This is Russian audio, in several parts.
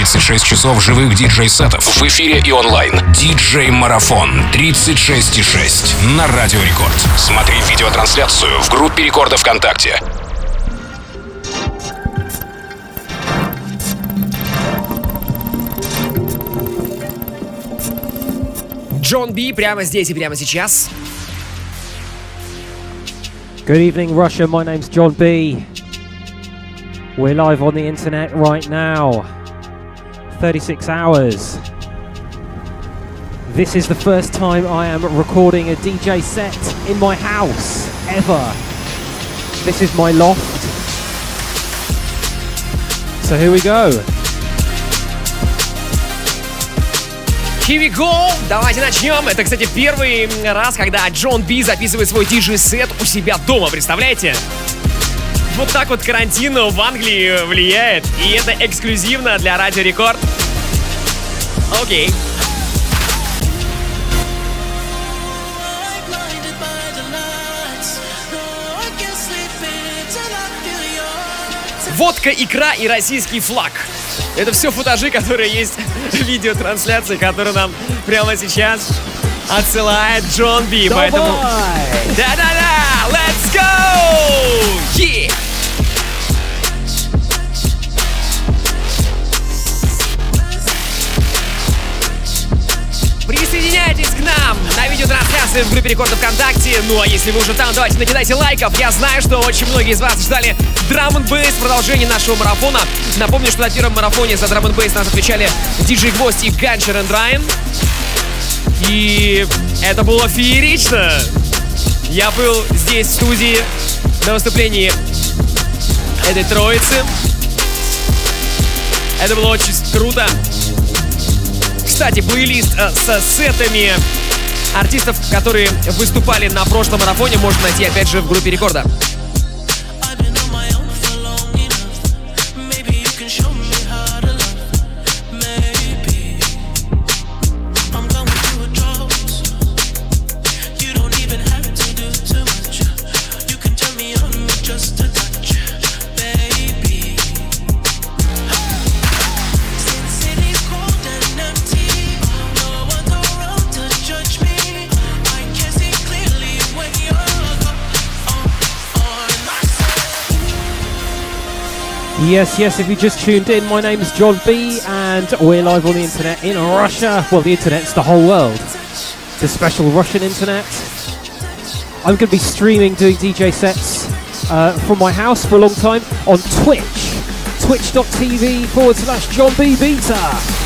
36 часов живых диджей-сетов в эфире и онлайн. Диджей-марафон 36,6 на Радио Рекорд. Смотри видеотрансляцию в группе Рекорда ВКонтакте. Джон Би прямо здесь и прямо сейчас. Good evening, Russia. My name's John B. We're live on the internet right now. 36 hours. This is the first time I am recording a DJ set in my house ever. This is my loft. So here we go. Here we go! Давайте начнем. Это, кстати, первый раз, когда Джон Би записывает свой диджей-сет у себя дома, представляете? Вот так вот карантин в Англии влияет. И это эксклюзивно для Радио Рекорд. Окей. Водка, икра и российский флаг. Это все футажи, которые есть в видеотрансляции, которые нам прямо сейчас отсылает Джон Би. Давай! Поэтому... Да-да-да! Let's go! Yeah! На видеотрансляции в группе Рекорда ВКонтакте. Ну а если вы уже там, давайте накидайте лайков. Я знаю, что очень многие из вас ждали драм н бейс продолжение нашего марафона. Напомню, что на первом марафоне за драм н нас отвечали Диджей Гвоздь и Ганчер энд Райан. И это было феерично. Я был здесь в студии на выступлении этой троицы. Это было очень круто. Кстати, плейлист э, с сетами артистов, которые выступали на прошлом марафоне, можно найти опять же в группе рекорда. Yes, yes, if you just tuned in, my name is John B, and we're live on the internet in Russia. Well, the internet's the whole world. The special Russian internet. I'm going to be streaming, doing DJ sets uh, from my house for a long time on Twitch. Twitch.tv forward slash John B Beta.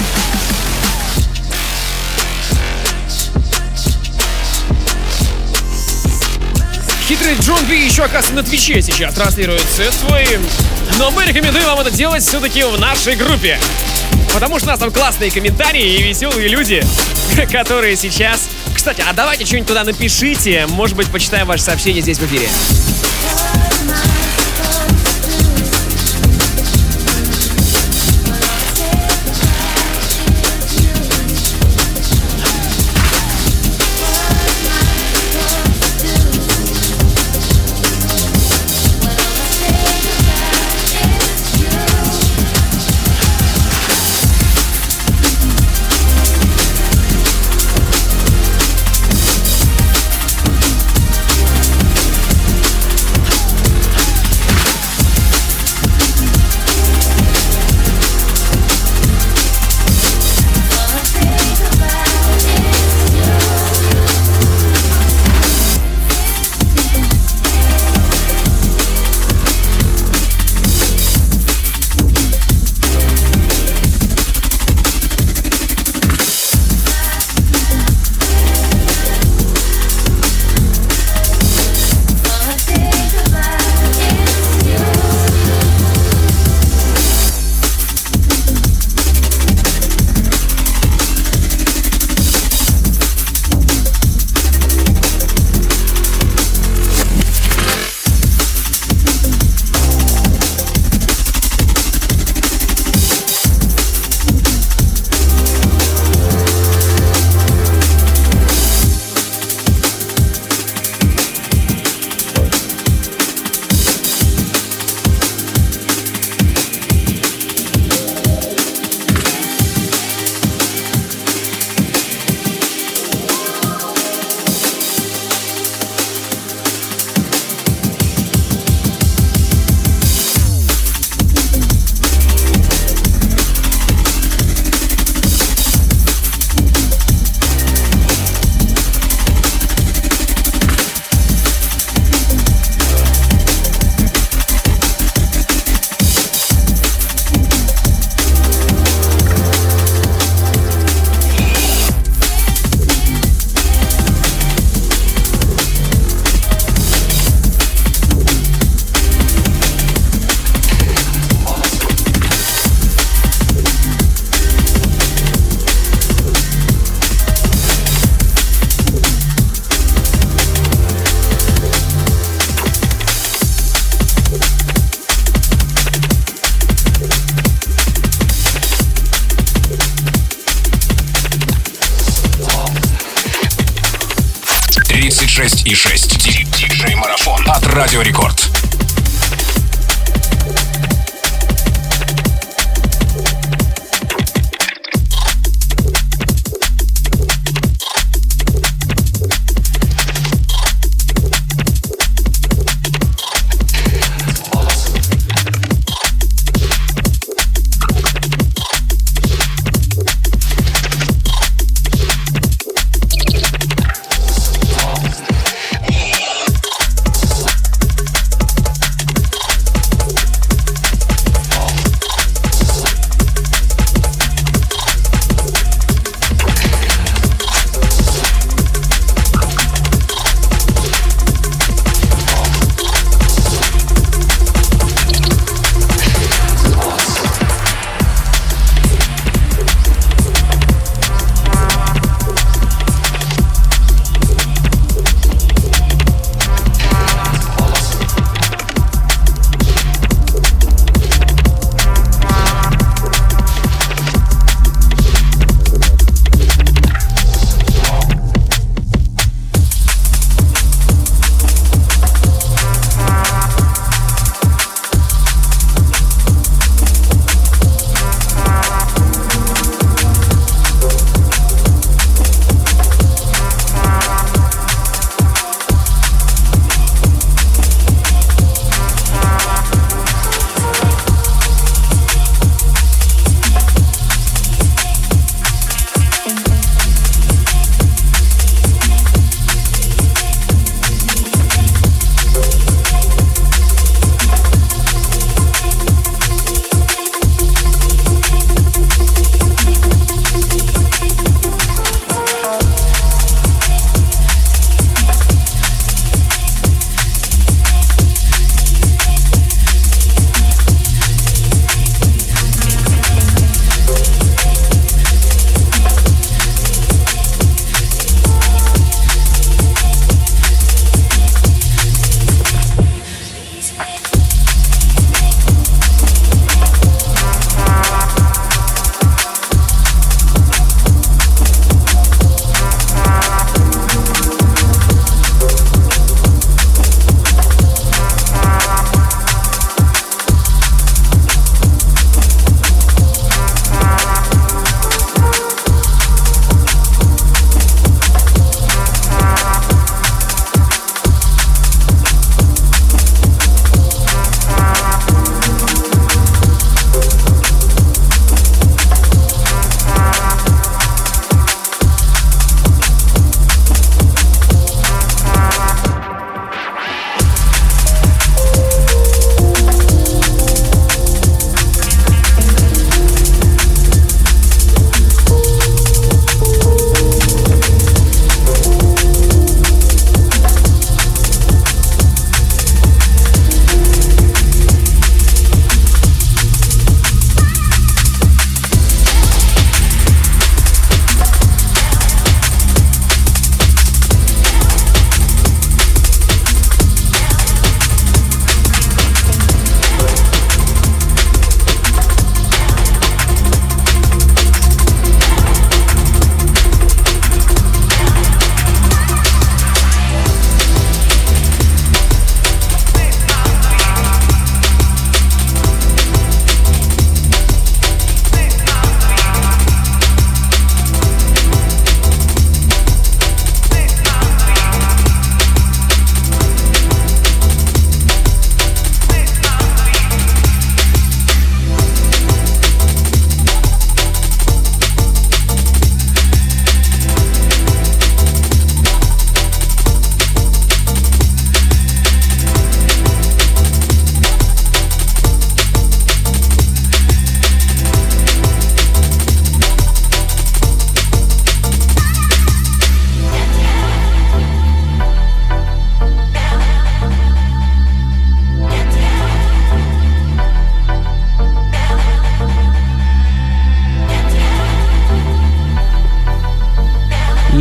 Хитрый Джон Би еще, оказывается, на Твиче сейчас транслирует сет свой. Но мы рекомендуем вам это делать все-таки в нашей группе. Потому что у нас там классные комментарии и веселые люди, которые сейчас... Кстати, а давайте что-нибудь туда напишите. Может быть, почитаем ваше сообщение здесь в эфире.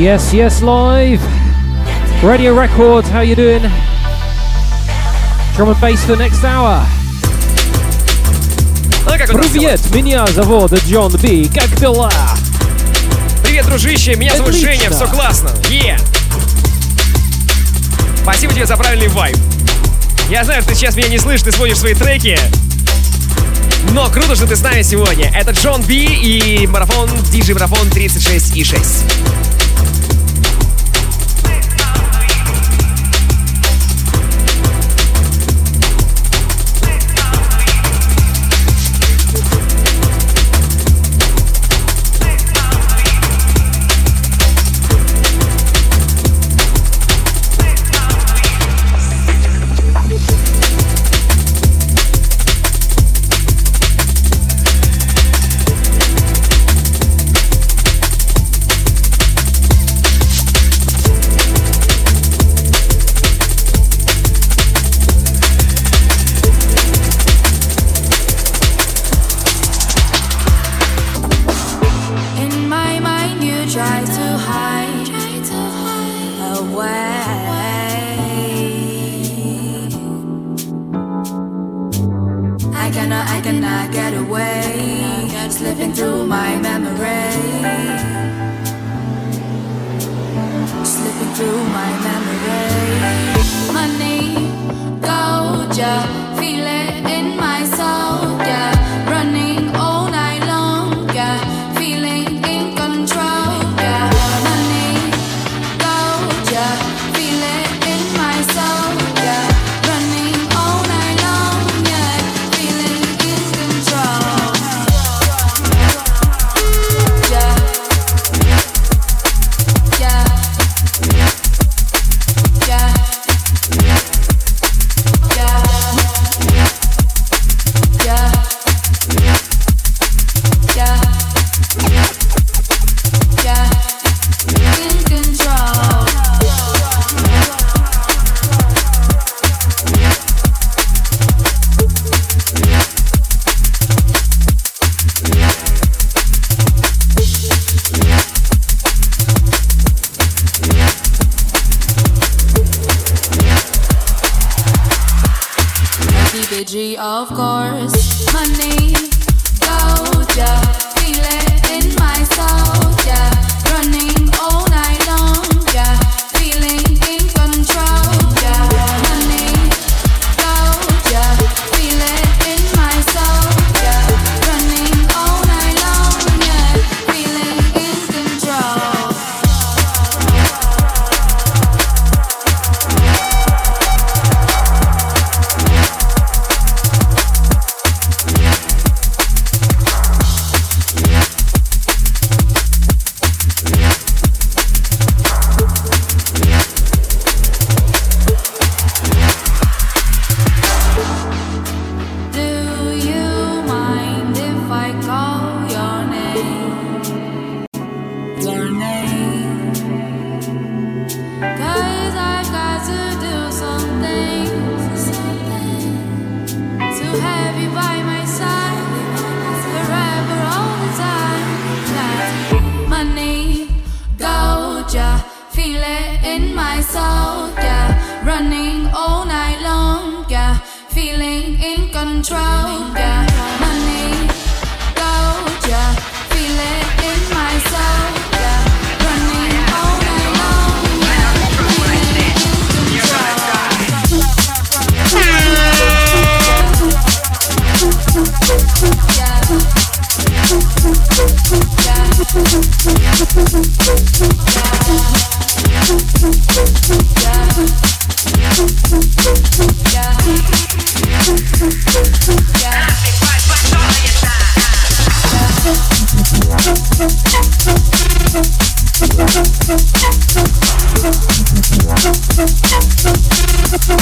Yes, yes, live. Radio Records, how you doing? Drum and bass for the next hour. Привет, меня зовут Джон Би. Как дела? Привет, дружище, меня зовут Отлично. Женя, все классно. Е! Спасибо тебе за правильный вайб. Я знаю, ты сейчас меня не слышишь, ты сводишь свои треки. Но круто, что ты с нами сегодня. Это Джон Би и марафон, DJ марафон 36 и 6.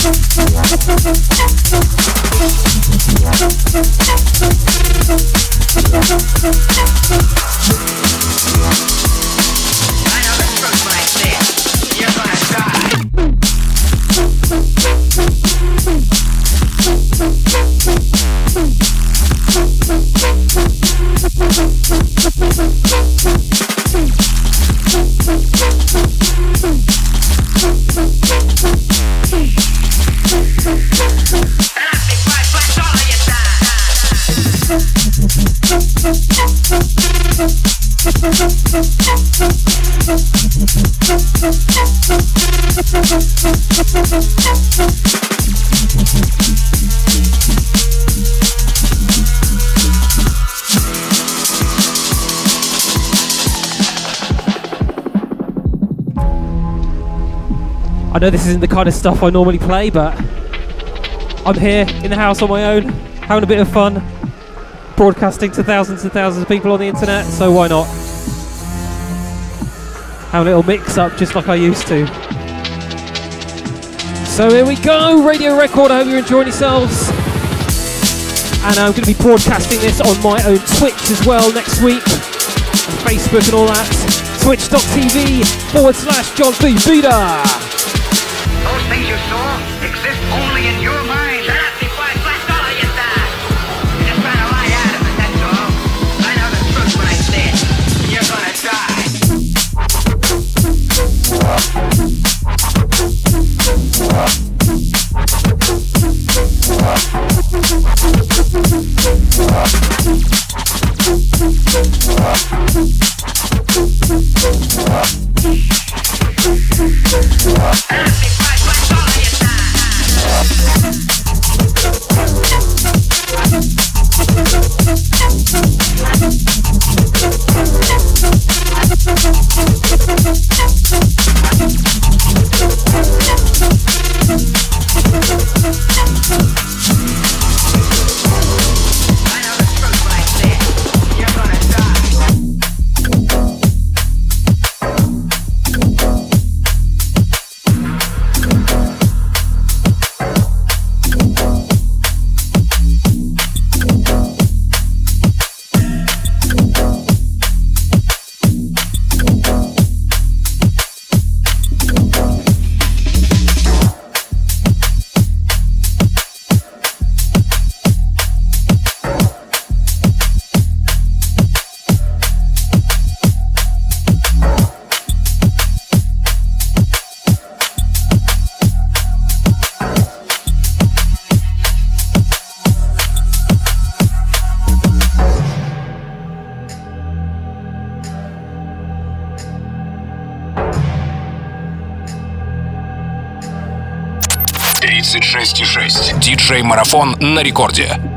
Thank you. Know this isn't the kind of stuff I normally play, but I'm here in the house on my own, having a bit of fun, broadcasting to thousands and thousands of people on the internet, so why not? Have a little mix up just like I used to. So here we go, Radio Record. I hope you're enjoying yourselves. And I'm going to be broadcasting this on my own Twitch as well next week, and Facebook and all that. Twitch.tv forward slash John B. Beta sure? На рекорде.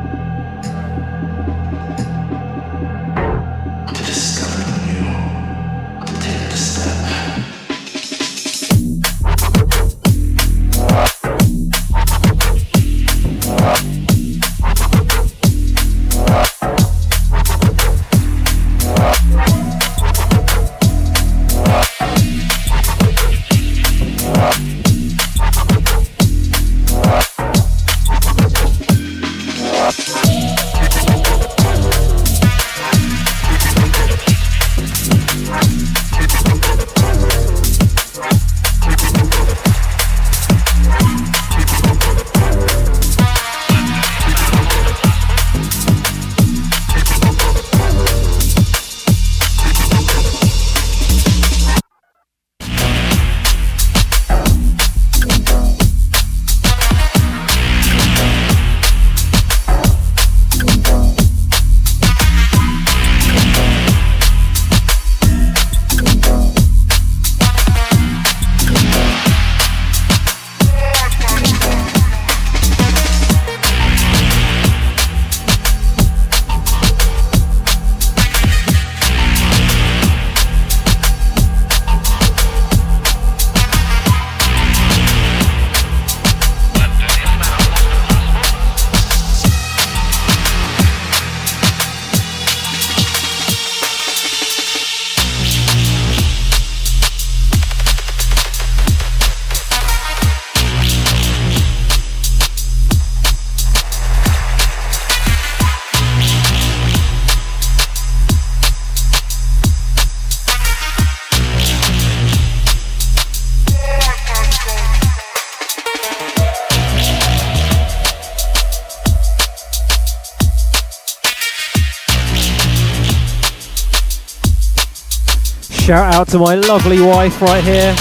Shout out to my lovely wife right here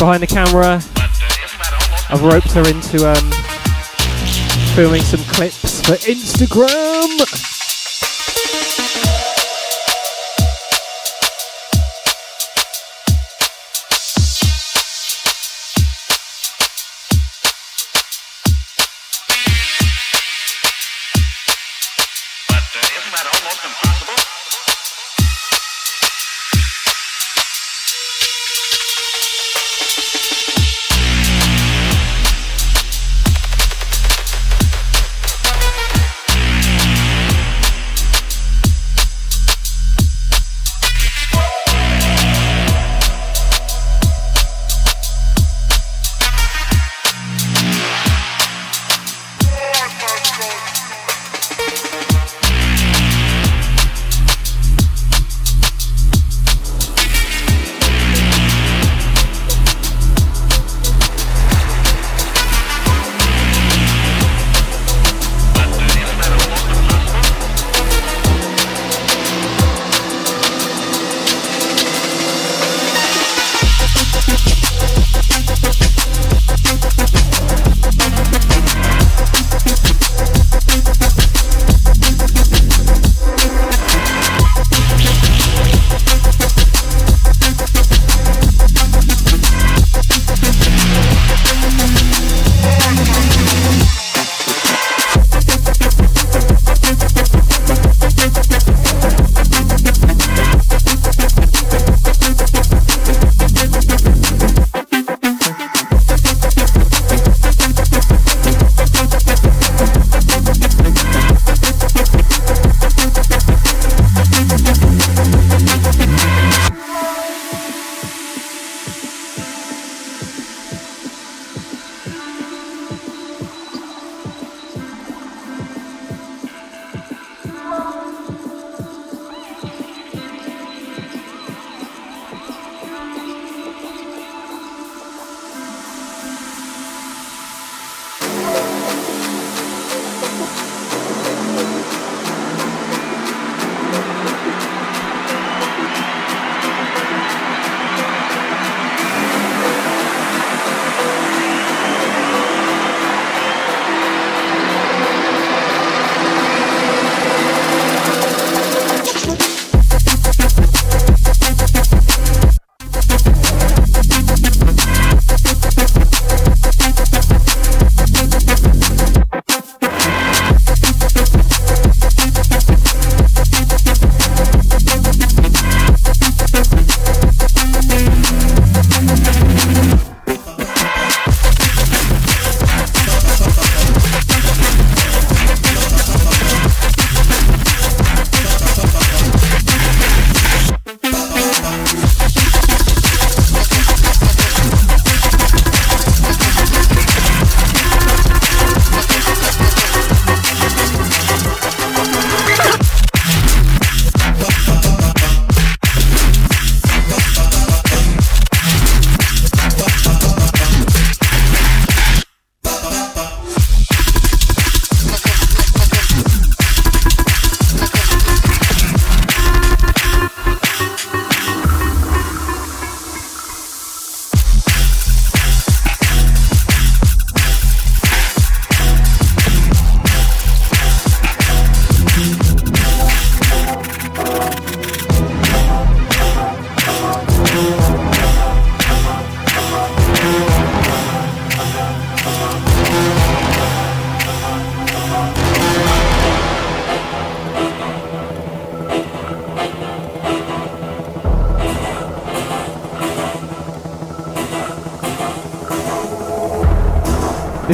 behind the camera. I've roped her into um, filming some clips for Instagram.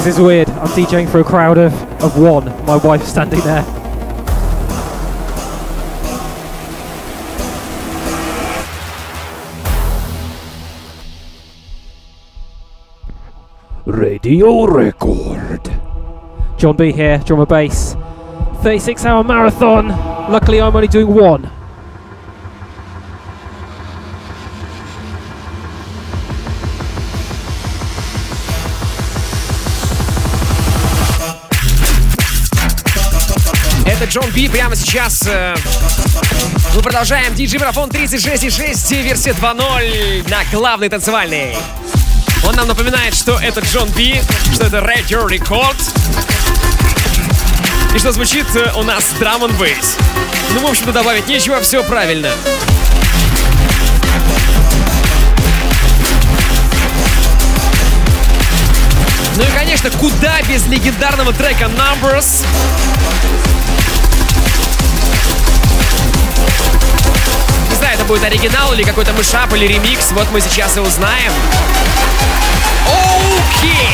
This is weird. I'm DJing for a crowd of, of one. My wife's standing there. Radio record. John B here, drummer bass. 36 hour marathon. Luckily, I'm only doing one. Джон Би прямо сейчас. Э, мы продолжаем DJ Марафон 36.6, версия 2.0 на главный танцевальный. Он нам напоминает, что это Джон Би, что это Radio Record. И что звучит э, у нас драм н бейс. Ну, в общем-то, добавить нечего, все правильно. Ну и, конечно, куда без легендарного трека Numbers. Это будет оригинал или какой-то мышап или ремикс, вот мы сейчас и узнаем. Окей!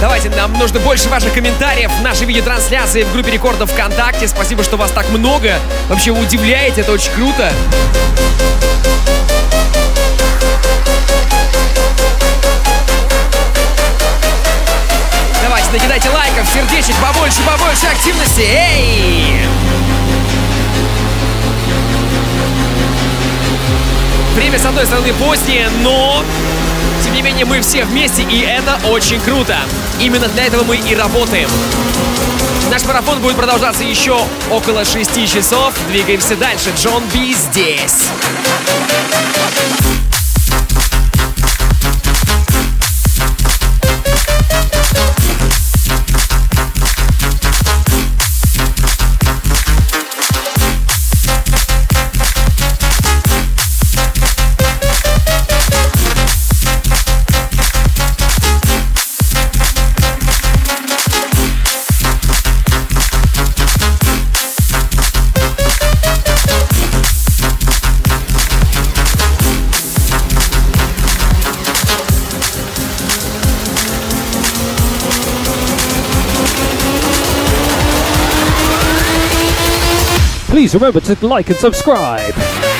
Давайте, нам нужно больше ваших комментариев в нашей видеотрансляции в группе рекордов ВКонтакте. Спасибо, что вас так много. Вообще вы удивляете, это очень круто. Давайте, накидайте лайков, сердечек, побольше, побольше активности. Эй! Время, с одной стороны, позднее, но тем не менее, мы все вместе, и это очень круто. Именно для этого мы и работаем. Наш марафон будет продолжаться еще около 6 часов. Двигаемся дальше. Джон Би здесь. Remember to like and subscribe.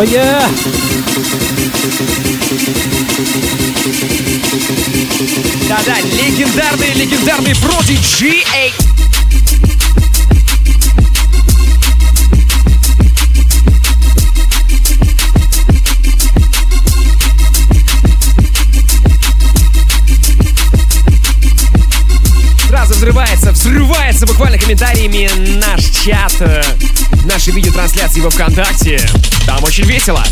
Oh! Да-да, легендарный, легендарный Prodigy. Эй! Сразу взрывается, взрывается буквально комментариями наш чат, наши видеотрансляции во ВКонтакте. Там очень весело.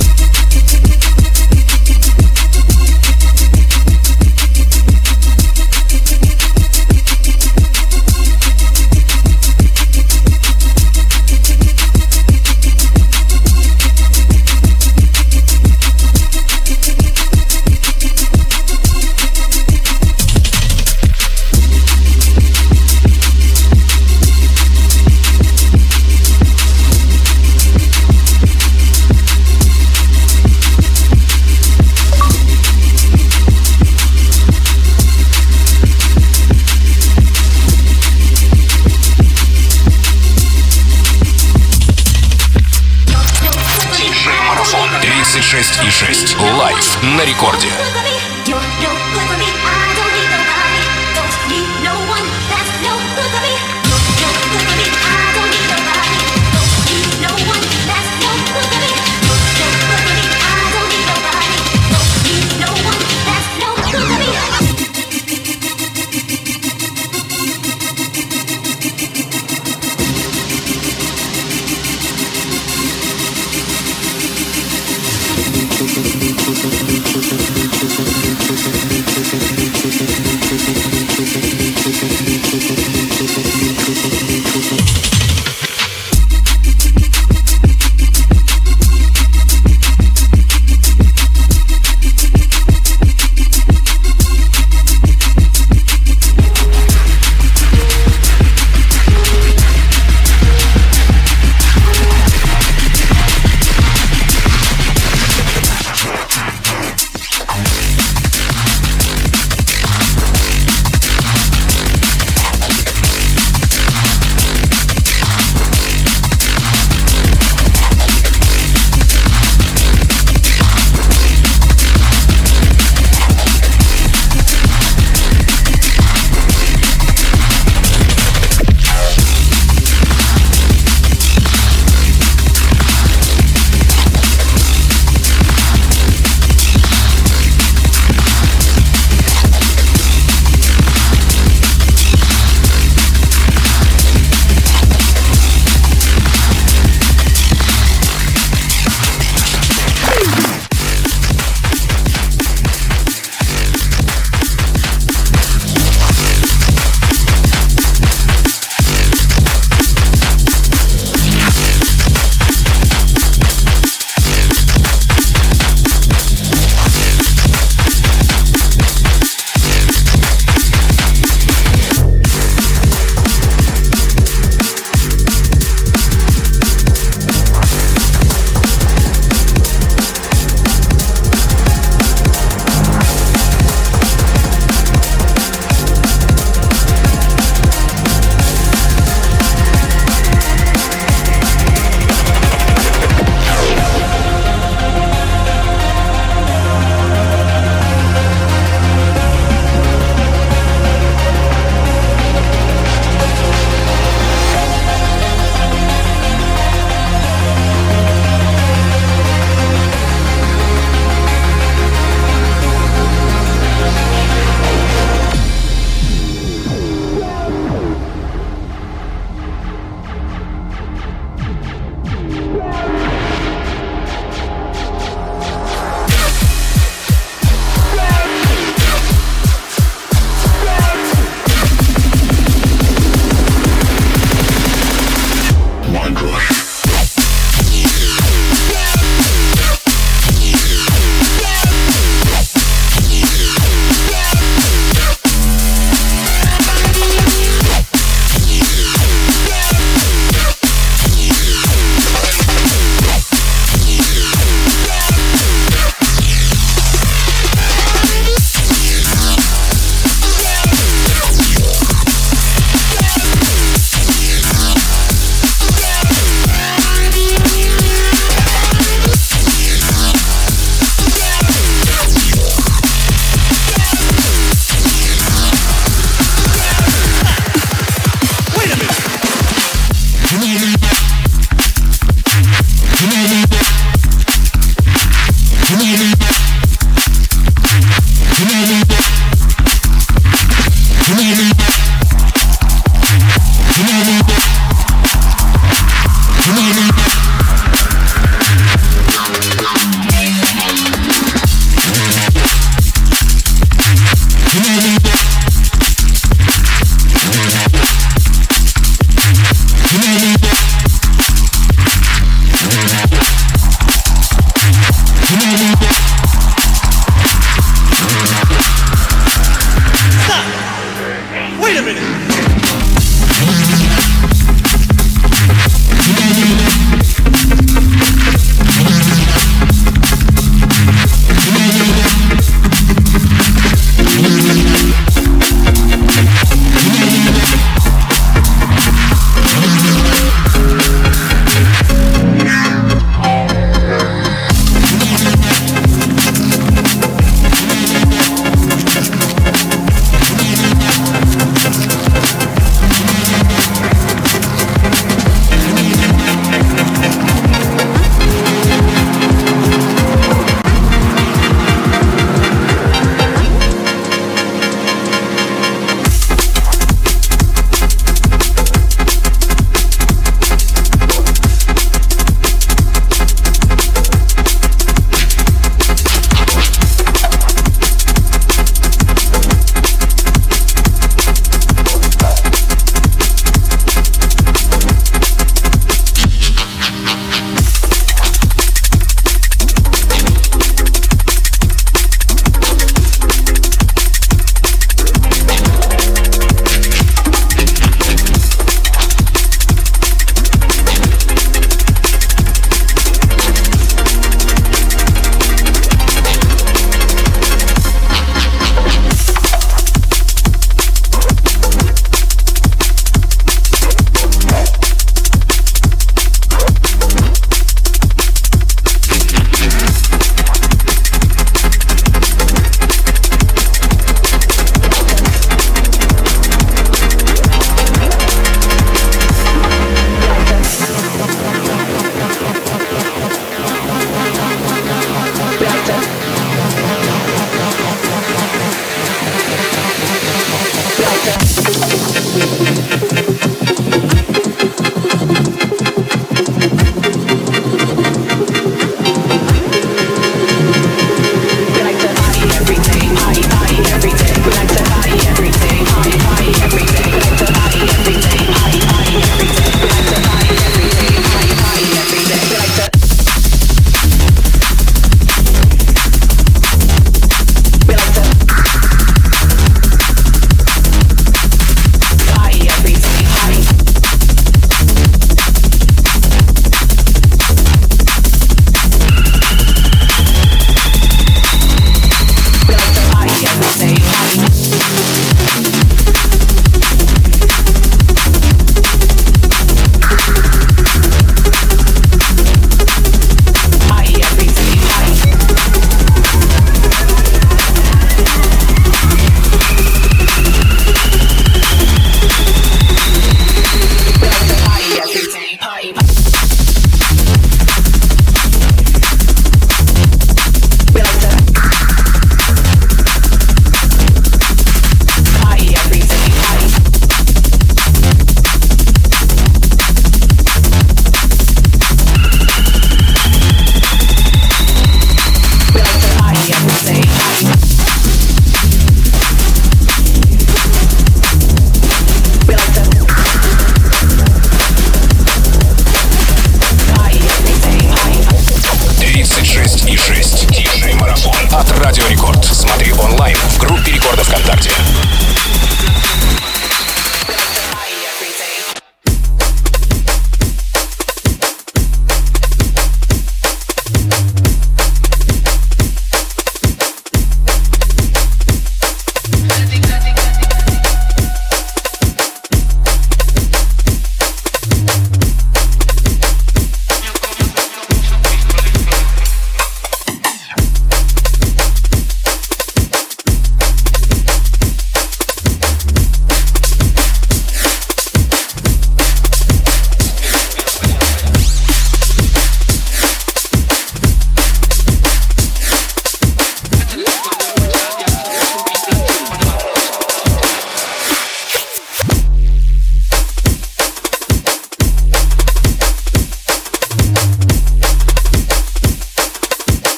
Рекорде.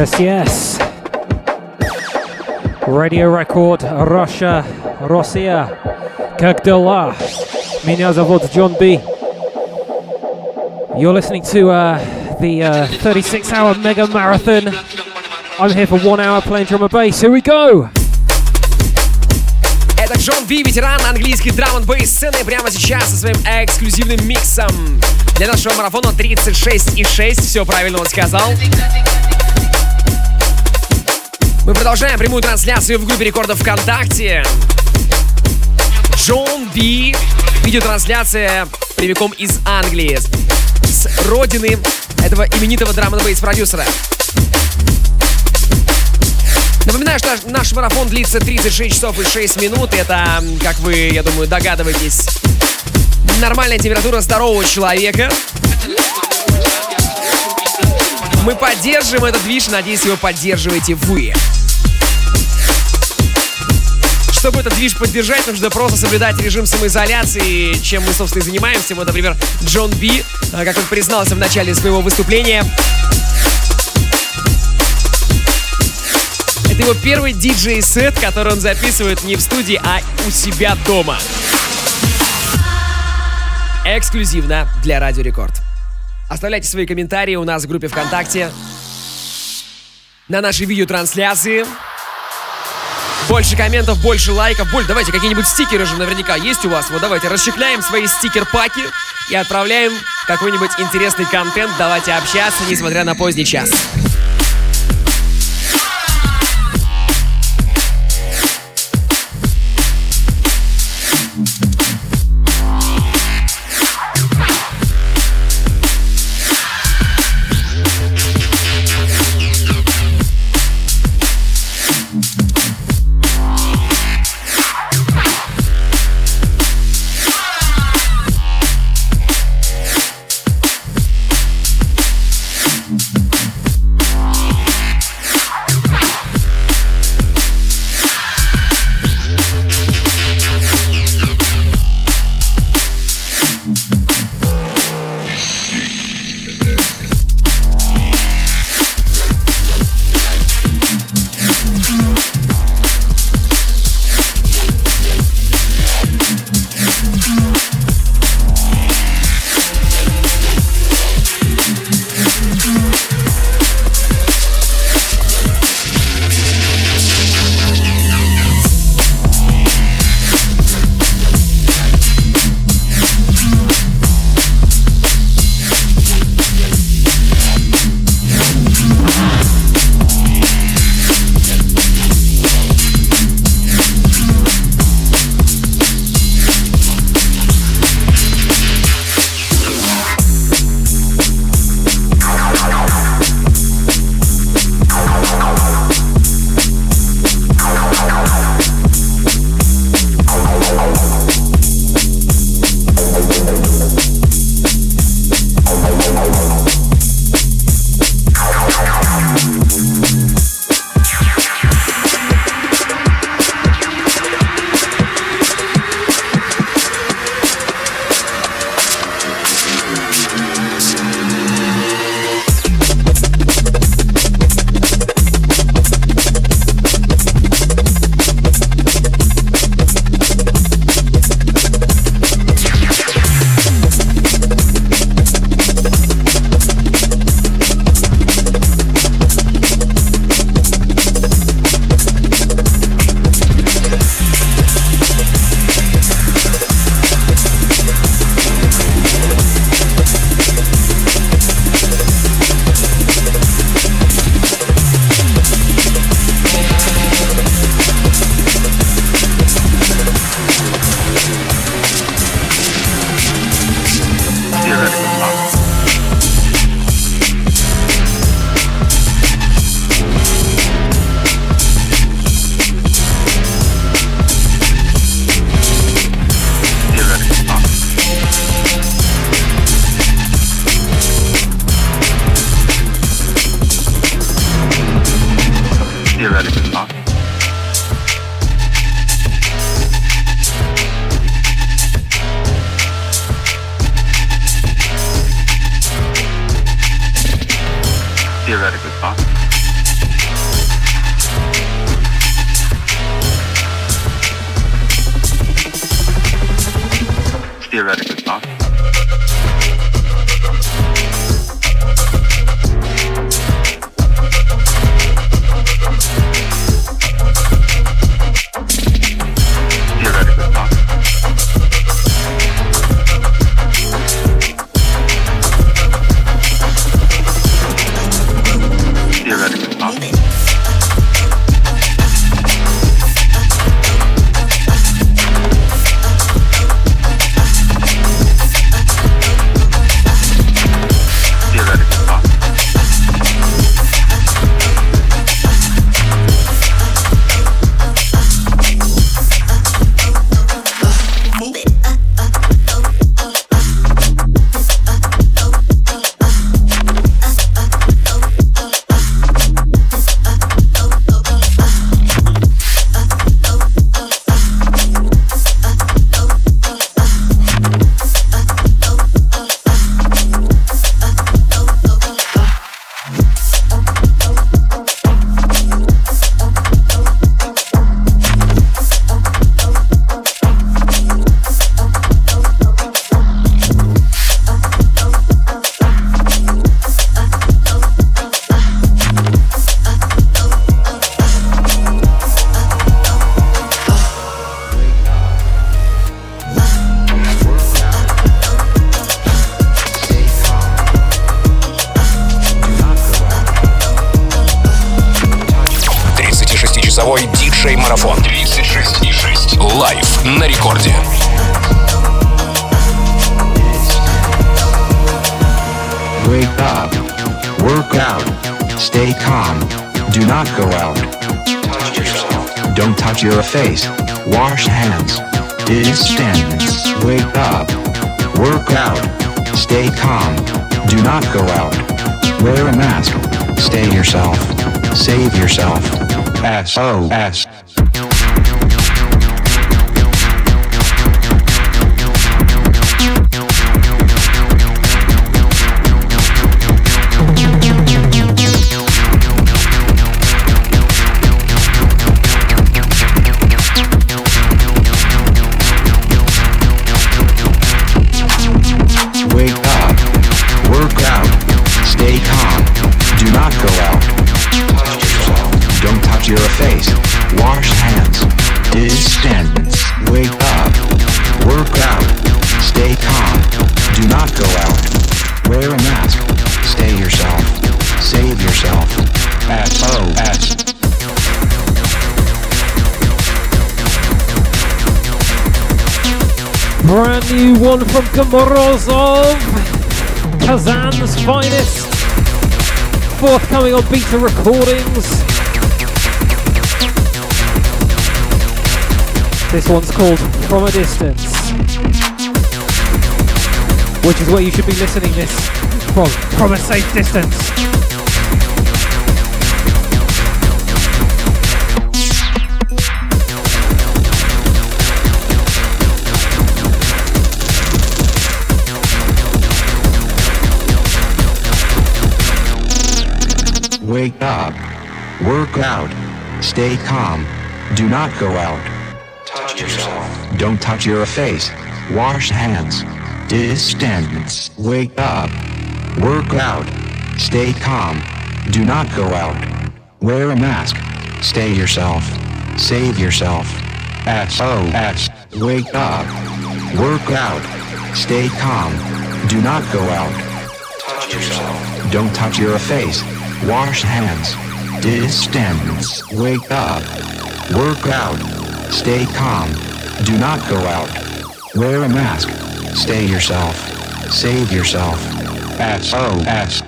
Yes, yes. Radio Record, Russia, Россия. Как дела? Меня зовут John B. You're listening to uh, the uh, 36 hour mega marathon. I'm here for one hour playing drum and bass. Here we go! Это Джон Би, ветеран английской драм н бейс сцены прямо сейчас со своим эксклюзивным миксом. Для нашего марафона 36,6, все правильно он сказал. Мы продолжаем прямую трансляцию в группе рекордов ВКонтакте. Джон Би, видеотрансляция прямиком из Англии, с родины этого именитого драм н продюсера. Напоминаю, что наш, наш марафон длится 36 часов и 6 минут. Это, как вы, я думаю, догадываетесь, нормальная температура здорового человека. Мы поддерживаем этот движ, надеюсь, его поддерживаете вы. Чтобы этот движ поддержать, нужно просто соблюдать режим самоизоляции, чем мы, собственно, и занимаемся. Вот, например, Джон Би, э, как он признался в начале своего выступления, Это его первый диджей-сет, который он записывает не в студии, а у себя дома. Эксклюзивно для Радио Рекорд. Оставляйте свои комментарии у нас в группе ВКонтакте. На нашей видеотрансляции. Больше комментов, больше лайков, больше. Давайте какие-нибудь стикеры же наверняка есть у вас. Вот давайте расчехляем свои стикер-паки и отправляем какой-нибудь интересный контент. Давайте общаться, несмотря на поздний час. S O S. Brand new one from Komorozov, Kazan's finest. Forthcoming on Beta Recordings. This one's called From a Distance. Which is where you should be listening this from, from a safe distance. Wake up. Work out. Stay calm. Do not go out. Touch yourself. Don't touch your face. Wash hands. Distance. Wake up. Work out. Stay calm. Do not go out. Wear a mask. Stay yourself. Save yourself. SOS. Wake up. Work out. Stay calm. Do not go out. Touch yourself. Don't touch your face. Wash hands. Distance. Wake up. Work out. Stay calm. Do not go out. Wear a mask. Stay yourself. Save yourself. SOS.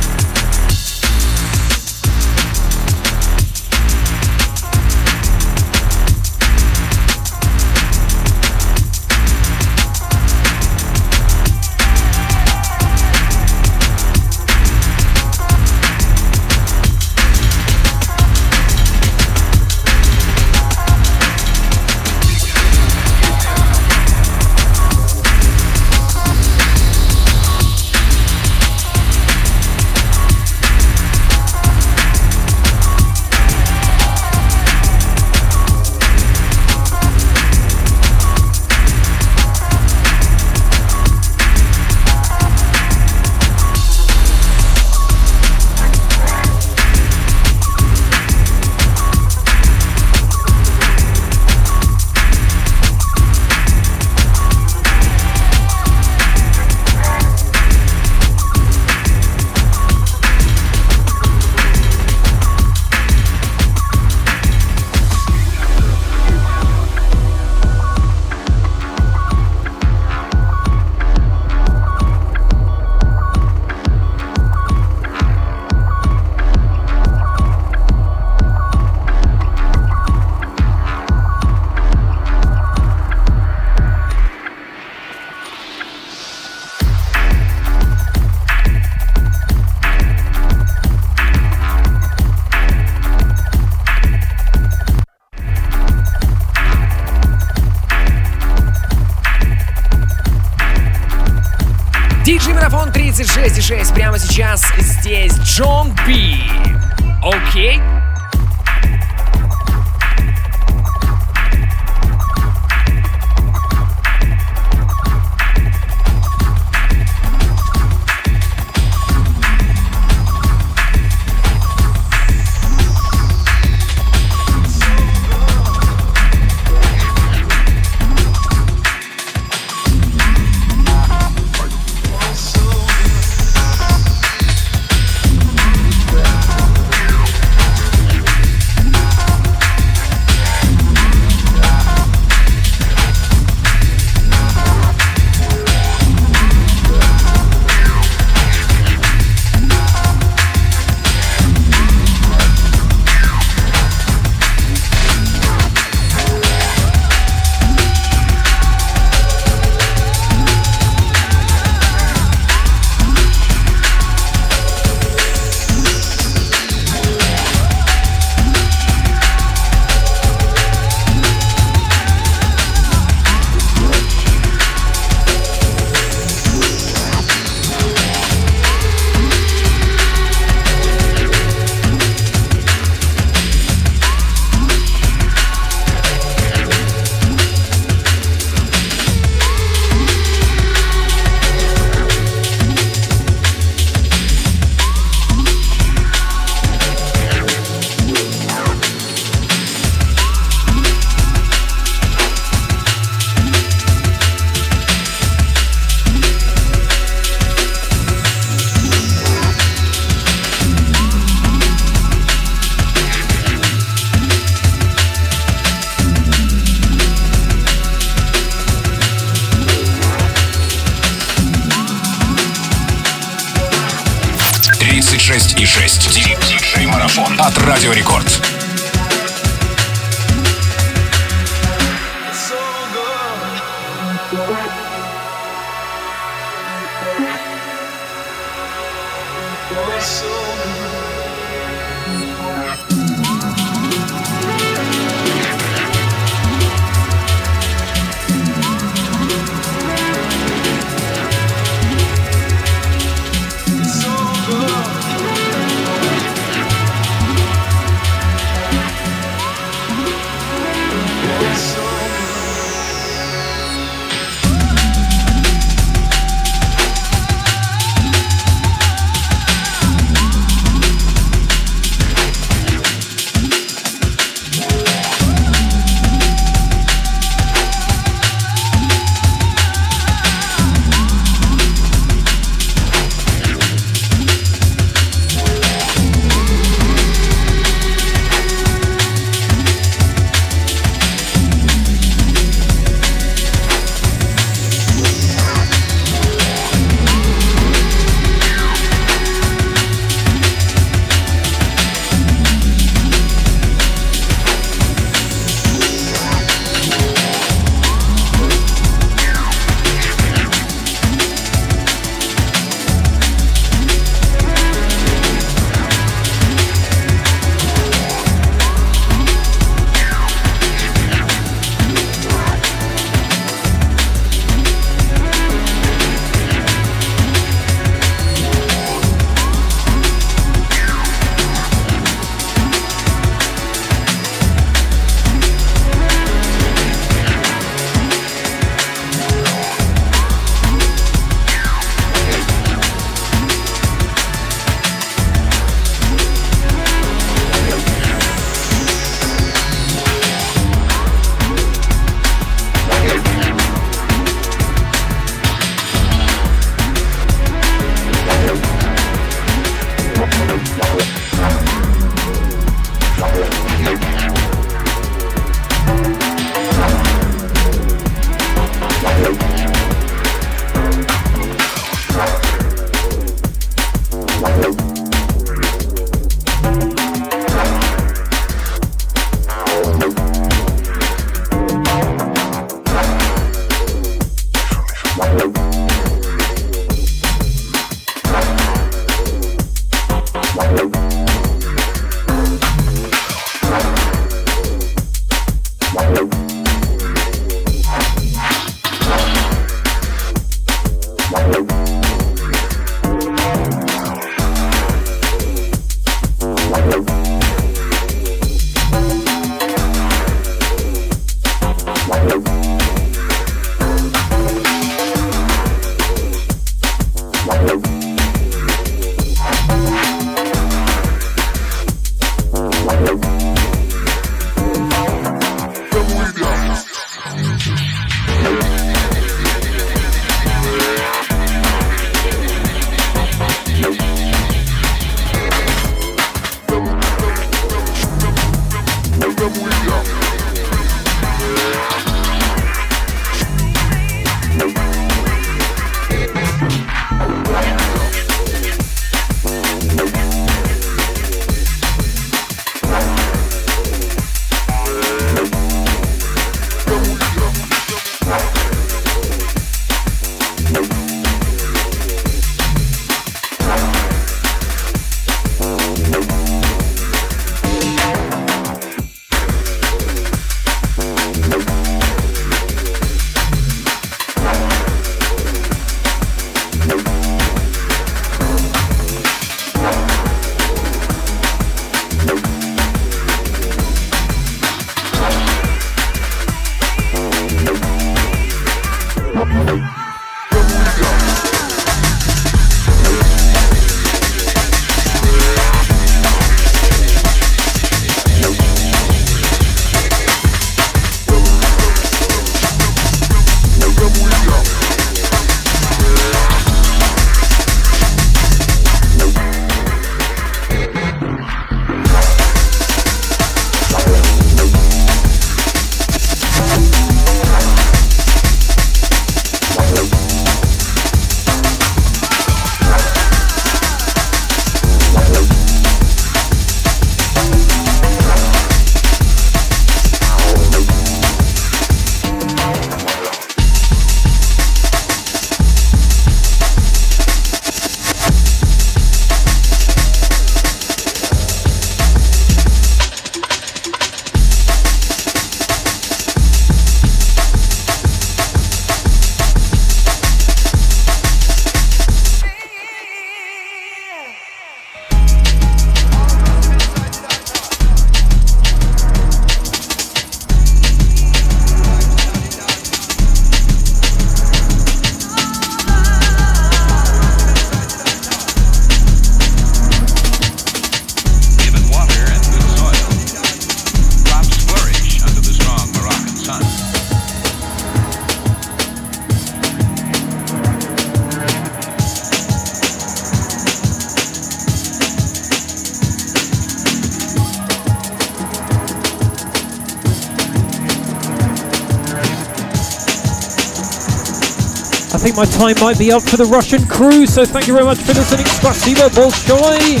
My time might be up for the Russian crew, so thank you very much for listening. Spasibo Bolshoi.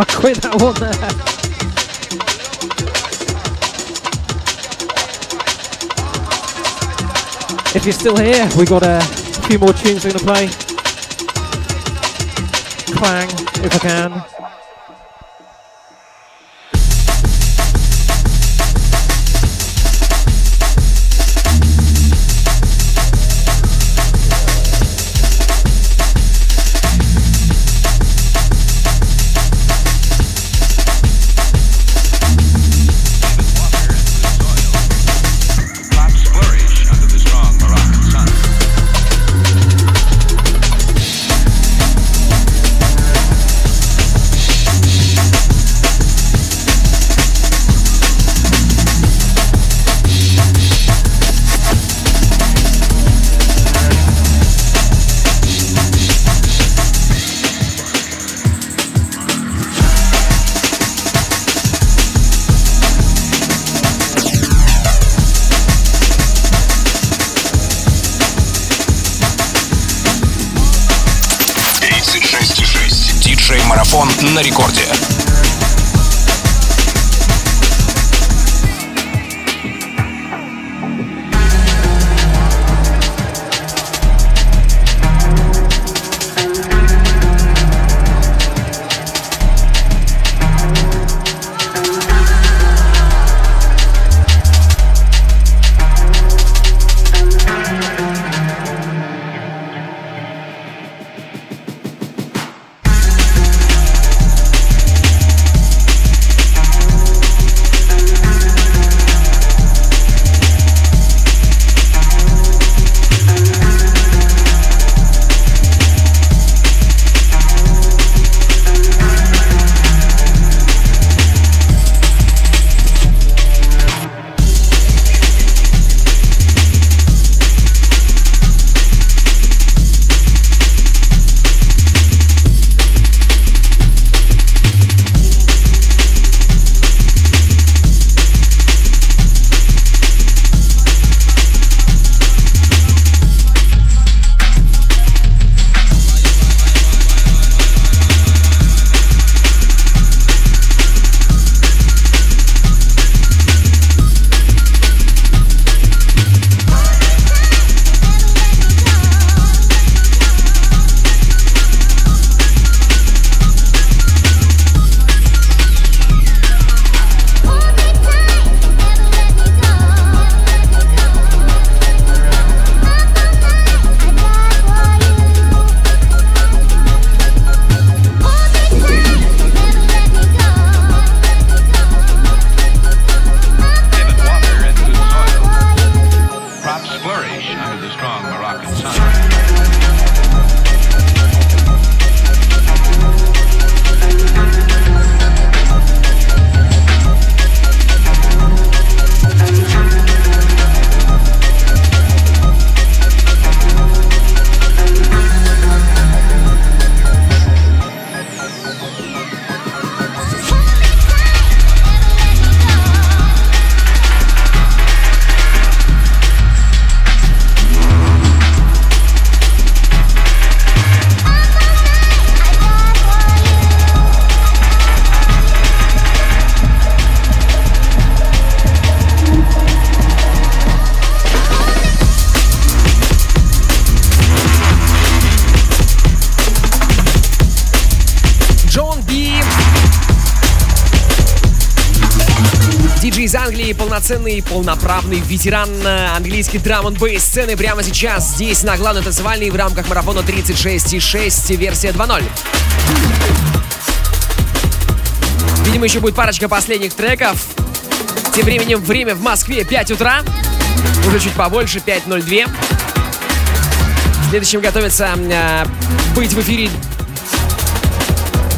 I quit that one there. If you're still here, we got a few more tunes we're going to play. Clang, if I can. Полноценный, полноправный ветеран э, английской драм н сцены прямо сейчас здесь на главной танцевальной в рамках марафона 36.6 версия 2.0. Видимо, еще будет парочка последних треков. Тем временем время в Москве 5 утра. Уже чуть побольше, 5.02. Следующим готовится э, быть в эфире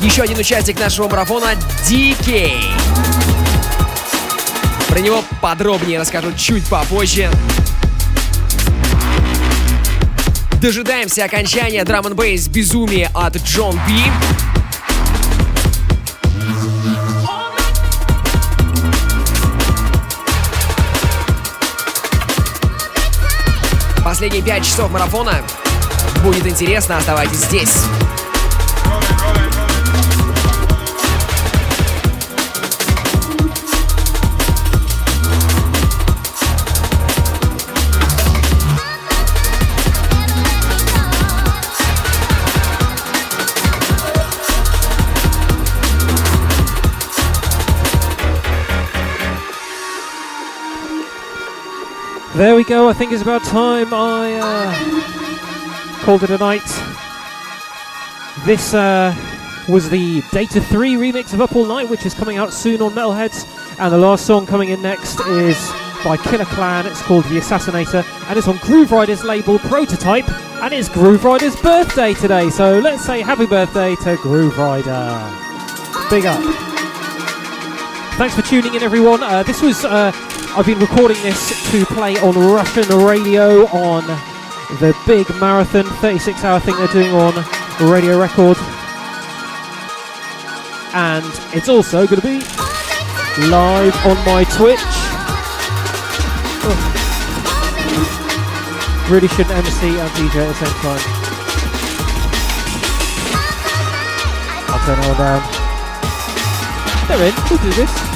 еще один участник нашего марафона DK. Про него подробнее расскажу чуть попозже. Дожидаемся окончания драм н бейс безумия от Джон Би. Последние пять часов марафона. Будет интересно, оставайтесь здесь. There we go. I think it's about time I uh, called it a night. This uh, was the Data 3 remix of Up All Night, which is coming out soon on Metalheads. And the last song coming in next is by Killer Clan. It's called The Assassinator, and it's on Groove Rider's label Prototype. And it's Groove Rider's birthday today, so let's say happy birthday to Groove Rider. Big up. Thanks for tuning in, everyone. Uh, this was. I've been recording this to play on Russian radio on the big marathon 36 hour thing they're doing on Radio Record. And it's also going to be live on my Twitch. Really shouldn't MC and DJ at the same time. I'll turn all down. They're in, we'll do this.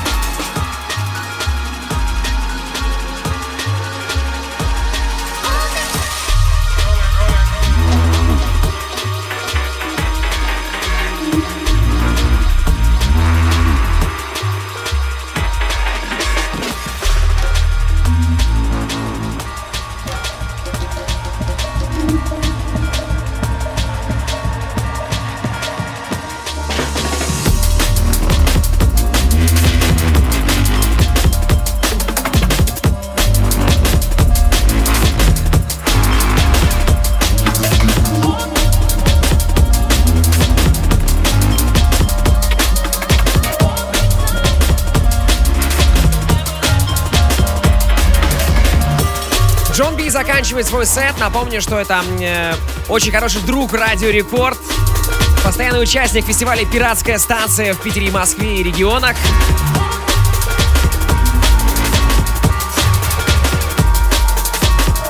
Свой сет. Напомню, что это э, очень хороший друг Радио Рекорд. Постоянный участник фестиваля «Пиратская станция» в Питере, Москве и регионах.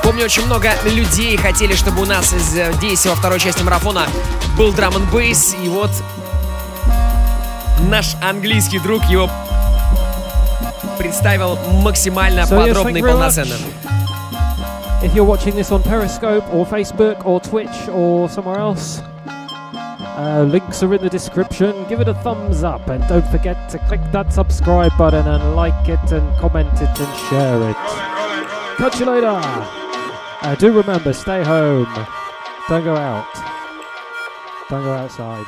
Помню, очень много людей хотели, чтобы у нас здесь во второй части марафона был драм н бейс И вот наш английский друг его представил максимально So, подробно и полноценно. If you're watching this on Periscope or Facebook or Twitch or somewhere else, uh, links are in the description. Give it a thumbs up and don't forget to click that subscribe button and like it and comment it and share it. Catch you later. Uh, do remember, stay home. Don't go out. Don't go outside.